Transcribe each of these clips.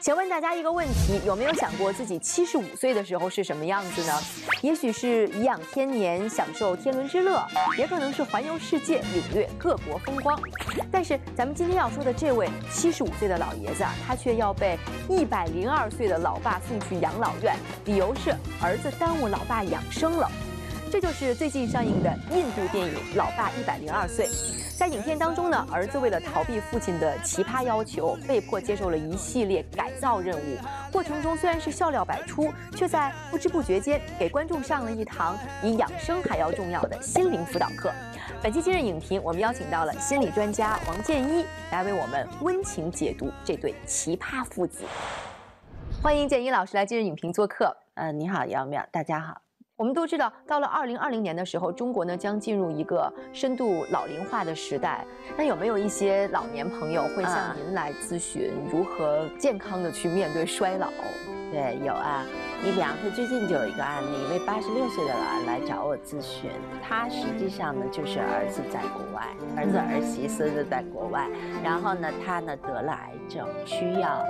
请问大家一个问题：有没有想过自己七十五岁的时候是什么样子呢？也许是颐养天年，享受天伦之乐，也可能是环游世界，领略各国风光。但是咱们今天要说的这位七十五岁的老爷子啊，他却要被一百零二岁的老爸送去养老院，理由是儿子耽误老爸养生了。这就是最近上映的印度电影《老爸一百零二岁》。在影片当中呢，儿子为了逃避父亲的奇葩要求，被迫接受了一系列改造任务。过程中虽然是笑料百出，却在不知不觉间给观众上了一堂比养生还要重要的心灵辅导课。本期今日影评，我们邀请到了心理专家王建一来为我们温情解读这对奇葩父子。欢迎建一老师来今日影评做客。呃，你好，姚淼，大家好。我们都知道，到了二零二零年的时候，中国呢将进入一个深度老龄化的时代。那有没有一些老年朋友会向您来咨询如何健康的去面对衰老？对，有啊。你比方说，最近就有一个案例，一位八十六岁的老人来找我咨询。他实际上呢，就是儿子在国外，儿子儿媳孙子在国外，然后呢，他呢得了癌症，需要。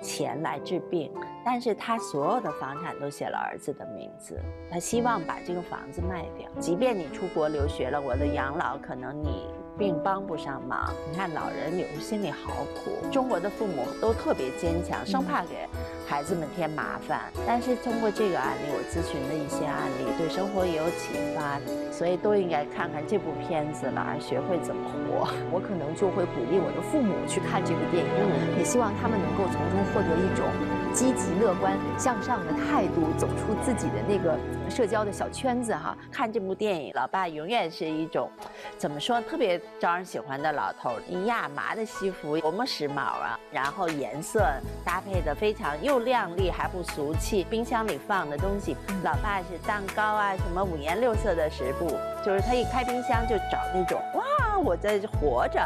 钱来治病，但是他所有的房产都写了儿子的名字，他希望把这个房子卖掉。即便你出国留学了，我的养老可能你并帮不上忙。你看老人有时心里好苦，中国的父母都特别坚强，生怕给。孩子们添麻烦，但是通过这个案例，我咨询的一些案例，对生活也有启发，所以都应该看看这部片子了，学会怎么活。我可能就会鼓励我的父母去看这部电影，也希望他们能够从中获得一种。积极乐观向上的态度，走出自己的那个社交的小圈子哈。看这部电影，老爸永远是一种，怎么说，特别招人喜欢的老头。亚麻的西服多么时髦啊！然后颜色搭配的非常又亮丽还不俗气。冰箱里放的东西，老爸是蛋糕啊，什么五颜六色的食物，就是他一开冰箱就找那种哇，我在活着。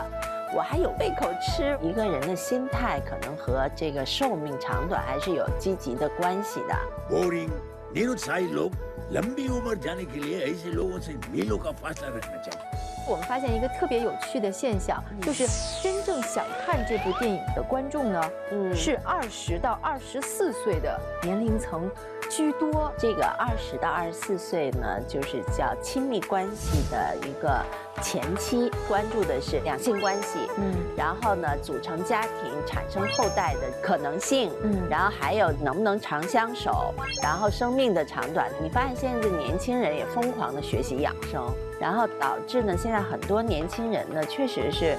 我还有胃口吃。一个人的心态可能和这个寿命长短还是有积极的关系的。我们发现一个特别有趣的现象，就是真正想看这部电影的观众呢，嗯，是二十到二十四岁的年龄层。居多，这个二十到二十四岁呢，就是叫亲密关系的一个前期，关注的是两性关系，嗯，然后呢，组成家庭、产生后代的可能性，嗯，然后还有能不能长相守，然后生命的长短。你发现现在的年轻人也疯狂的学习养生，然后导致呢，现在很多年轻人呢，确实是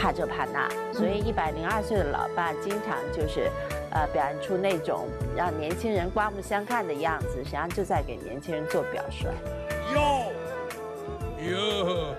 怕这怕那，所以一百零二岁的老爸经常就是。呃，表现出那种让年轻人刮目相看的样子，实际上就在给年轻人做表率。哟，哟。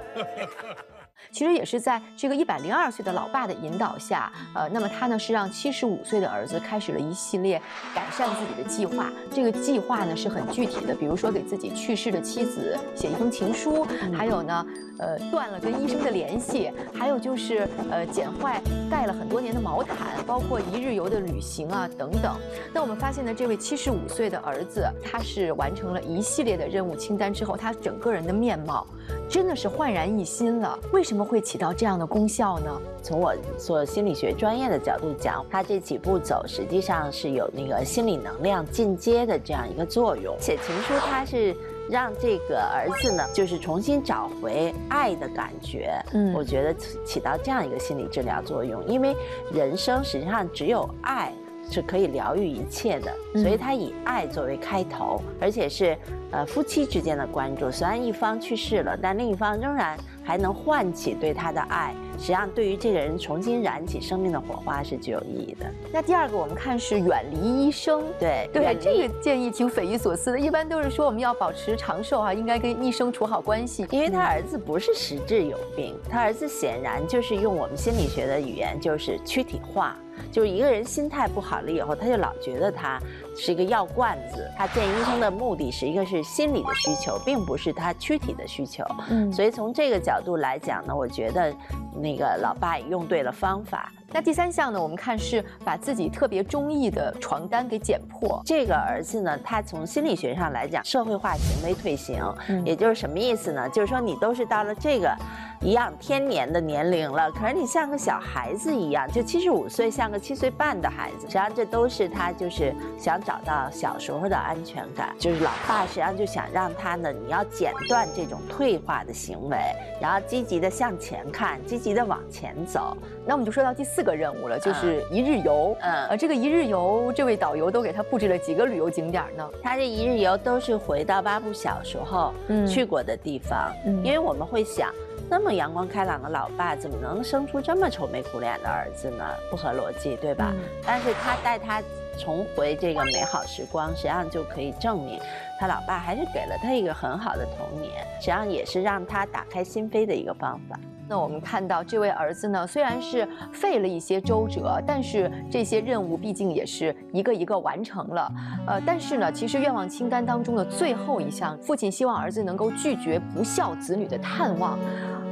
其实也是在这个一百零二岁的老爸的引导下，呃，那么他呢是让七十五岁的儿子开始了一系列改善自己的计划。这个计划呢是很具体的，比如说给自己去世的妻子写一封情书，还有呢，呃，断了跟医生的联系，还有就是呃，剪坏盖了很多年的毛毯，包括一日游的旅行啊等等。那我们发现呢，这位七十五岁的儿子，他是完成了一系列的任务清单之后，他整个人的面貌真的是焕然一新了。为什么？会起到这样的功效呢？从我做心理学专业的角度讲，他这几步走实际上是有那个心理能量进阶的这样一个作用。写情书，他是让这个儿子呢，就是重新找回爱的感觉。嗯，我觉得起到这样一个心理治疗作用，因为人生实际上只有爱。是可以疗愈一切的，所以他以爱作为开头，而且是呃夫妻之间的关注。虽然一方去世了，但另一方仍然还能唤起对他的爱。实际上，对于这个人重新燃起生命的火花是具有意义的。那第二个，我们看是远离医生。对对，这个建议挺匪夷所思的。一般都是说我们要保持长寿哈，应该跟医生处好关系。因为他儿子不是实质有病，他儿子显然就是用我们心理学的语言，就是躯体化。就是一个人心态不好了以后，他就老觉得他是一个药罐子。他见医生的目的是一个是心理的需求，并不是他躯体的需求。嗯，所以从这个角。角度来讲呢，我觉得那个老爸也用对了方法。那第三项呢，我们看是把自己特别中意的床单给剪破。这个儿子呢，他从心理学上来讲，社会化行为退行，嗯也就是什么意思呢？就是说你都是到了这个。一样天年的年龄了，可是你像个小孩子一样，就七十五岁像个七岁半的孩子。实际上这都是他就是想找到小时候的安全感。就是老爸实际上就想让他呢，你要剪断这种退化的行为，然后积极的向前看，积极的往前走。那我们就说到第四个任务了，就是一日游。嗯，呃，这个一日游，这位导游都给他布置了几个旅游景点呢？他这一日游都是回到巴布小时候去过的地方，因为我们会想。那么阳光开朗的老爸怎么能生出这么愁眉苦脸的儿子呢？不合逻辑，对吧？但是他带他重回这个美好时光，实际上就可以证明，他老爸还是给了他一个很好的童年，实际上也是让他打开心扉的一个方法。那我们看到这位儿子呢，虽然是费了一些周折，但是这些任务毕竟也是一个一个完成了。呃，但是呢，其实愿望清单当中的最后一项，父亲希望儿子能够拒绝不孝子女的探望。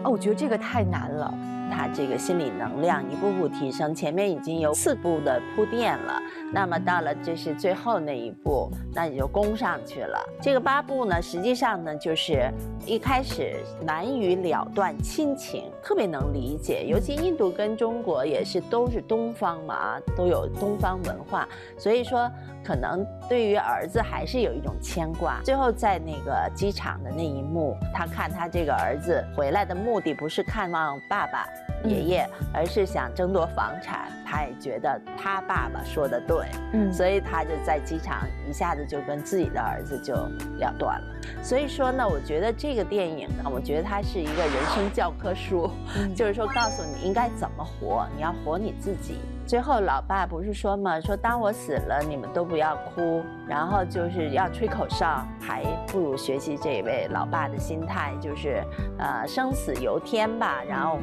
哦，我觉得这个太难了。他这个心理能量一步步提升，前面已经有四步的铺垫了，那么到了这是最后那一步，那你就攻上去了。这个八步呢，实际上呢，就是一开始难于了断亲情，特别能理解。尤其印度跟中国也是都是东方嘛啊，都有东方文化，所以说可能对于儿子还是有一种牵挂。最后在那个机场的那一幕，他看他这个儿子回来的目的不是看望爸爸。爷爷，而是想争夺房产，他也觉得他爸爸说的对，嗯，所以他就在机场一下子就跟自己的儿子就了断了。所以说呢，我觉得这个电影呢，我觉得它是一个人生教科书，就是说告诉你应该怎么活，你要活你自己。最后老爸不是说嘛，说当我死了，你们都不要哭，然后就是要吹口哨，还不如学习这位老爸的心态，就是呃生死由天吧，然后。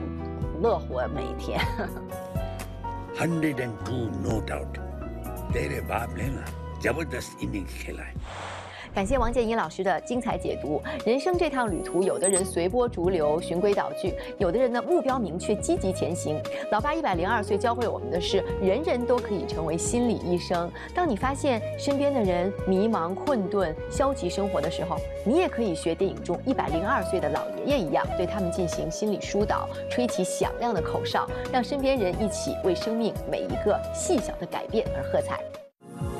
乐活每一天。Hundred and two, no doubt. तेरे बाप ने ना जबरदस्त इनिंग्स खेला है 感谢王建英老师的精彩解读。人生这趟旅途，有的人随波逐流、循规蹈矩，有的人呢目标明确、积极前行。老爸一百零二岁教会我们的是，人人都可以成为心理医生。当你发现身边的人迷茫、困顿、消极生活的时候，你也可以学电影中一百零二岁的老爷爷一样，对他们进行心理疏导，吹起响亮的口哨，让身边人一起为生命每一个细小的改变而喝彩。